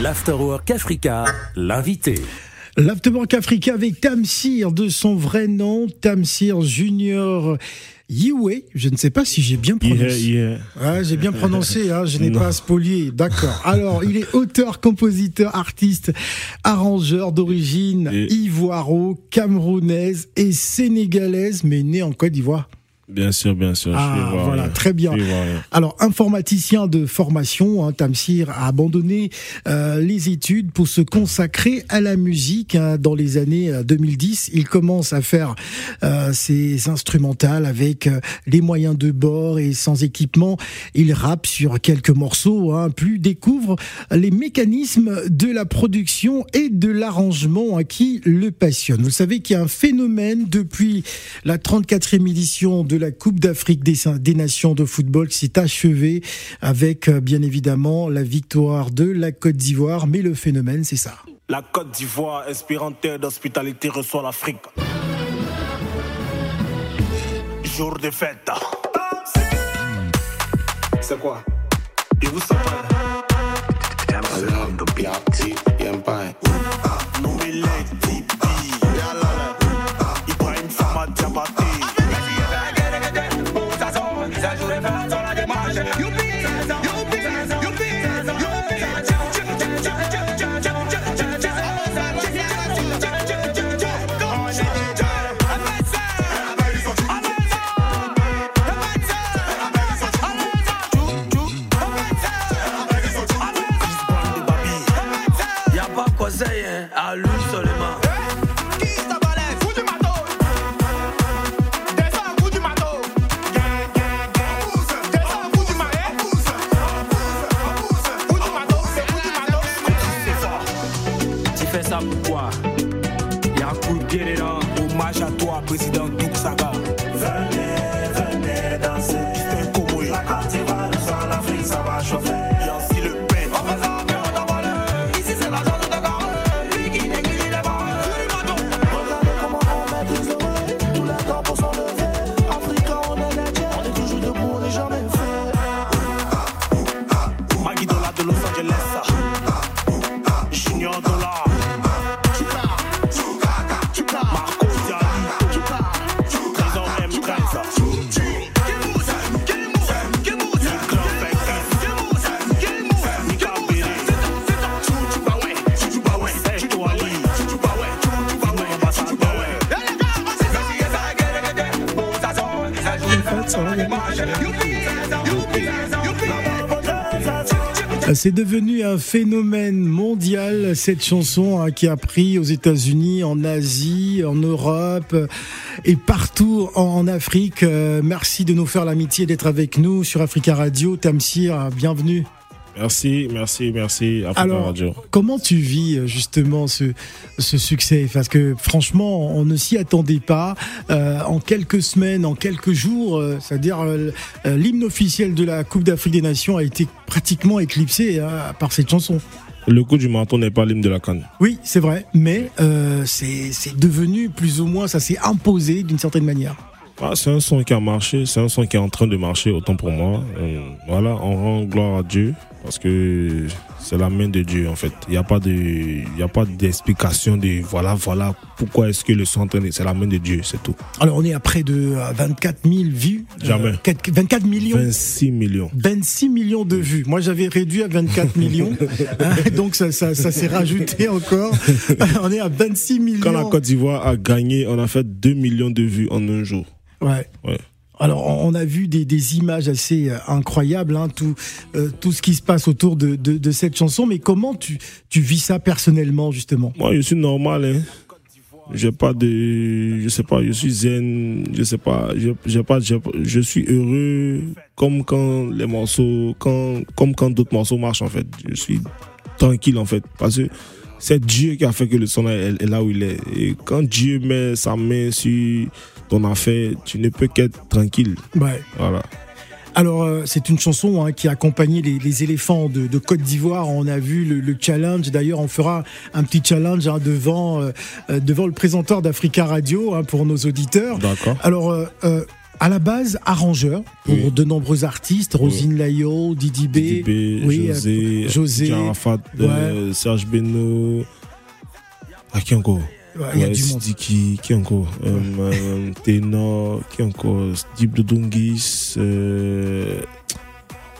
L'Afterwork Africa, l'invité. L'Afterwork Africa avec Tamsir de son vrai nom, Tamsir Junior. Yiwe, je ne sais pas si j'ai bien prononcé. Yeah, yeah. Ah, j'ai bien prononcé, hein, je n'ai pas spolié. D'accord. Alors, il est auteur, compositeur, artiste, arrangeur d'origine Et- ivoiro-camerounaise et sénégalaise, mais né en Côte d'Ivoire. Bien sûr, bien sûr. je Ah, ivoirien. voilà, très bien. Je. Alors, informaticien de formation, hein, Tamsir a abandonné euh, les études pour se consacrer à la musique hein, dans les années euh, 2010. Il commence à faire euh, ses instrumentales avec euh, les moyens de bord et sans équipement. Il rappe sur quelques morceaux, hein, puis découvre les mécanismes de la production et de l'arrangement hein, qui le passionne. Vous savez qu'il y a un phénomène depuis la 34e édition de la Coupe d'Afrique des, des Nations de football qui s'est achevée avec euh, bien évidemment la victoire de la Côte d'Ivoire. Mais le phénomène, c'est ça. La Côte d'Ivoire, inspirante terre d'hospitalité, reçoit l'Afrique. Jour de fête. C'est quoi? Et vous savez C'est devenu un phénomène mondial, cette chanson hein, qui a pris aux États-Unis, en Asie, en Europe euh, et partout en, Afrique. Euh, merci de nous faire l'amitié d'être avec nous sur Africa Radio. Tamsir, bienvenue. Merci, merci, merci. Africa Alors, Radio. comment tu vis euh, justement ce, ce succès? Parce que franchement, on ne s'y attendait pas. Euh, en quelques semaines, en quelques jours, euh, c'est-à-dire euh, euh, l'hymne officiel de la Coupe d'Afrique des Nations a été pratiquement éclipsé hein, par cette chanson. Le coup du menton n'est pas l'hymne de la canne. Oui, c'est vrai, mais euh, c'est c'est devenu plus ou moins, ça s'est imposé d'une certaine manière. Ah, c'est un son qui a marché, c'est un son qui est en train de marcher, autant pour moi. Euh, voilà, on rend gloire à Dieu parce que c'est la main de Dieu en fait. Il n'y a pas de, il y a pas d'explication de voilà, voilà pourquoi est-ce que le son est en train de, c'est la main de Dieu, c'est tout. Alors on est à près de euh, 24 000 vues. Jamais. Euh, 4 24 millions. 26 millions. 26 millions de vues. Moi, j'avais réduit à 24 millions. Hein, donc, ça, ça, ça s'est rajouté encore. On est à 26 millions. Quand la Côte d'Ivoire a gagné, on a fait 2 millions de vues en un jour. Ouais. Ouais. Alors, on a vu des, des images assez euh, incroyables, hein, tout, euh, tout ce qui se passe autour de, de, cette chanson. Mais comment tu, tu vis ça personnellement, justement? Moi, je suis normal, hein. J'ai pas de, je sais pas, je suis zen, je sais pas, j'ai pas, je suis heureux comme quand les morceaux, quand, comme quand d'autres morceaux marchent en fait. Je suis tranquille en fait parce c'est Dieu qui a fait que le son est, est là où il est. Et quand Dieu met sa main sur ton affaire, tu ne peux qu'être tranquille. Ouais. Voilà. Alors, euh, c'est une chanson hein, qui a accompagné les, les éléphants de, de Côte d'Ivoire. On a vu le, le challenge. D'ailleurs, on fera un petit challenge hein, devant, euh, euh, devant le présenteur d'Africa Radio hein, pour nos auditeurs. D'accord. Alors, euh, à la base arrangeur pour Oui. de nombreux artistes, Rosine Layo, Didi B, Didi B, oui, José, euh, José, euh, Serge Beno. Ah, qui encore Ouais, il y a Ouais, du monde. Sidiki, qui encore euh, euh, Ténor, qui encore Deep euh,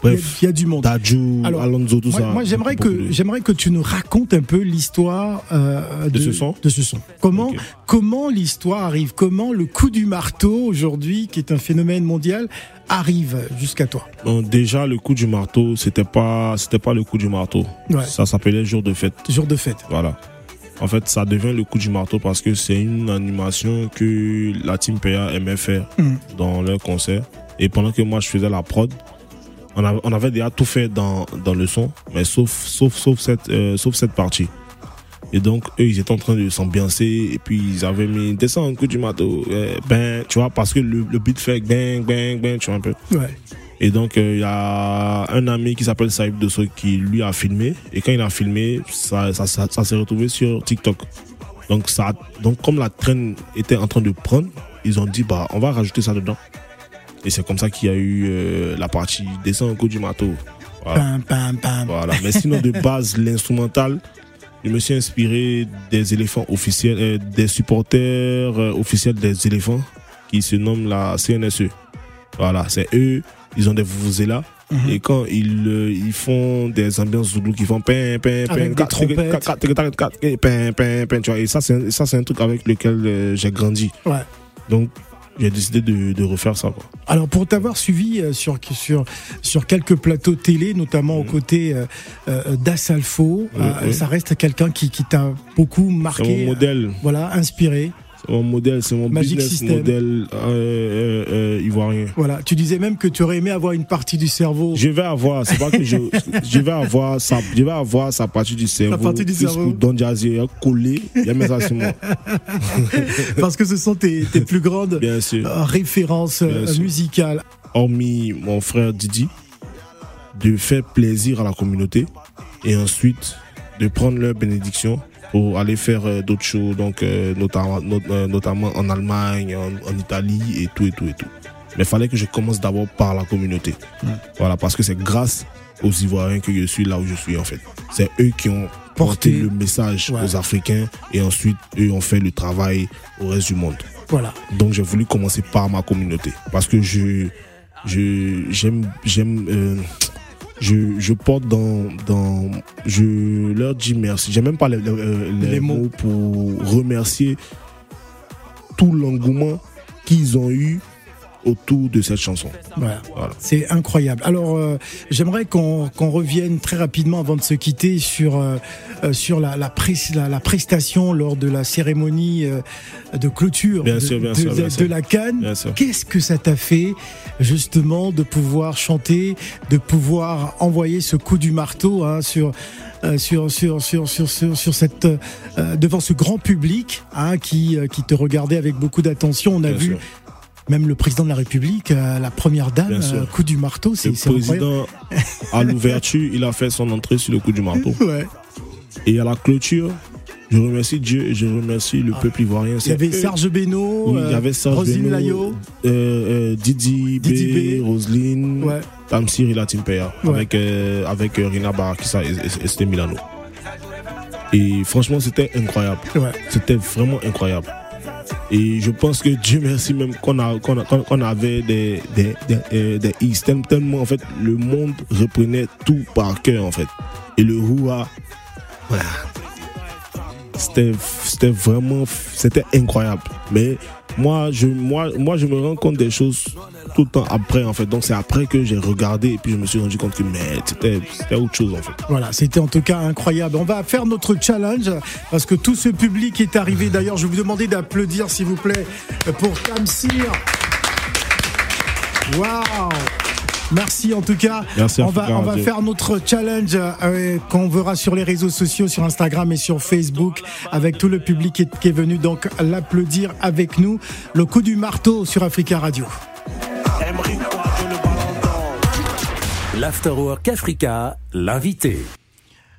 bref, il y, a du monde. Dajou, Alors, Alonso, tout Moi, ça. moi, j'aimerais que j'aimerais que tu nous racontes un peu l'histoire euh, De ce son de ce son. Comment comment l'histoire arrive? Comment le coup du marteau aujourd'hui, qui est un phénomène mondial, arrive jusqu'à toi? Bon, déjà, le coup du marteau, c'était pas, c'était pas le coup du marteau. Ouais. Ça s'appelait Jour de fête. Jour de fête. Voilà. En fait, ça devient le coup du marteau parce que c'est une animation que la Team PA aimait faire Mhm. dans leur concert. Et pendant que moi je faisais la prod, on avait, on avait déjà tout fait dans, dans le son, mais sauf, sauf, sauf, cette, euh, sauf cette partie. Et donc, eux, ils étaient en train de s'ambiancer et puis ils avaient mis descends un coup du marteau, euh, ben, tu vois, parce que le, le beat fait bang, bang, bang, tu vois un peu. Ouais. Et donc, euh, il y a un ami qui s'appelle Saïb Dosso qui lui a filmé. Et quand il a filmé, ça, ça, ça, ça s'est retrouvé sur TikTok. Donc, ça, donc, comme la traîne était en train de prendre, ils ont dit, bah, on va rajouter ça dedans. Et c'est comme ça qu'il y a eu euh, la partie descend un coup du marteau. Voilà. Mais sinon, de base, l'instrumental, je me suis inspiré des éléphants officiels, euh, des supporters euh, officiels des éléphants qui se nomment la CNSE. Voilà, c'est eux, ils ont des vuvuzelas. Mhm. Et quand ils, euh, ils font des ambiances zoulou qui font pin, pin, pin, pin, pin, tu vois. Et ça, c'est un- ça, c'est un truc avec lequel euh, j'ai grandi. Ouais. Donc, j'ai décidé de, de refaire ça, quoi. Alors pour t'avoir suivi euh, sur sur sur quelques plateaux télé, notamment aux Mhm. côtés euh, euh, d'Assalfo, euh, ça reste quelqu'un qui qui t'a beaucoup C'est marqué, mon modèle. voilà, inspiré. Mon modèle, c'est mon Magic business System. modèle euh, euh, euh, ivoirien. Voilà, tu disais même que tu aurais aimé avoir une partie du cerveau. Je vais avoir, c'est pas que je, je vais avoir sa, je vais avoir sa partie du cerveau. partie du cerveau. Don Jazzy a collé, il y a moi. parce que ce sont tes, tes plus grandes Bien sûr. références Bien musicales. Hormis mon frère Didi, de faire plaisir à la communauté et ensuite de prendre leur bénédiction pour aller faire euh, d'autres shows, donc euh, notamment, not- euh, notamment en Allemagne, en, en Italie et tout et tout et tout. Mais il fallait que je commence d'abord par la communauté. Voilà, parce que c'est grâce aux Ivoiriens que je suis là où je suis en fait. C'est eux qui ont porté Porté. le message Ouais. aux Africains et ensuite eux ont fait le travail au reste du monde. Voilà. Donc j'ai voulu commencer par ma communauté parce que je je j'aime j'aime euh, je, je porte dans dans je leur dis merci. J'ai même pas les, les- les Les mots. mots pour remercier tout l'engouement qu'ils ont eu autour de cette chanson. Voilà. Voilà. C'est incroyable. Alors, euh, j'aimerais qu'on qu'on revienne très rapidement avant de se quitter sur euh, euh, sur la la, pres- la la prestation lors de la cérémonie euh, de clôture Bien de, sûr, bien de- sûr, bien de sûr. la Cannes. Qu'est-ce que ça t'a fait justement de pouvoir chanter, de pouvoir envoyer ce coup du marteau hein, sur euh, sur, sur, sur, sur, sur, sur cette, euh, devant ce grand public hein, qui, euh, qui te regardait avec beaucoup d'attention. On a Bien vu sûr. Même le président de la République, euh, la première dame, euh, coup du marteau, c'est Le président à l'ouverture, il a fait son entrée sur le coup du marteau. Ouais. Et à la clôture, je remercie Dieu et je remercie le peuple ivoirien. Il y avait Serge Beno, il y euh, avait Serge Roselyne Beno, Layo. euh, euh, Didi, Didi B, B. Roselyne, Ouais. Tamsir et la Ouais. avec, euh, avec Rina Barakisa et, et, et Milano. Et franchement, c'était incroyable. Ouais. C'était vraiment incroyable. Et je pense que Dieu merci même qu'on a, qu'on a- avait des, des, des, euh, des tellement en fait le monde reprenait tout par cœur en fait. Et le voilà. c'était c'était vraiment c'était incroyable. Mais moi je moi moi je me rends compte des choses tout le temps après en fait. Donc c'est après que j'ai regardé et puis je me suis rendu compte que c'était autre chose en fait. Voilà, c'était en tout cas incroyable. On va faire notre challenge parce que tout ce public est arrivé. D'ailleurs, je vais vous demander d'applaudir, s'il vous plaît, pour Tamsir. Waouh Merci en tout cas. Merci, on va, on va faire notre challenge euh, qu'on verra sur les réseaux sociaux, sur Instagram et sur Facebook, avec tout le public qui est, qui est venu donc l'applaudir avec nous. Le coup du marteau sur Africa Radio. L'Afterwork Africa, l'invité.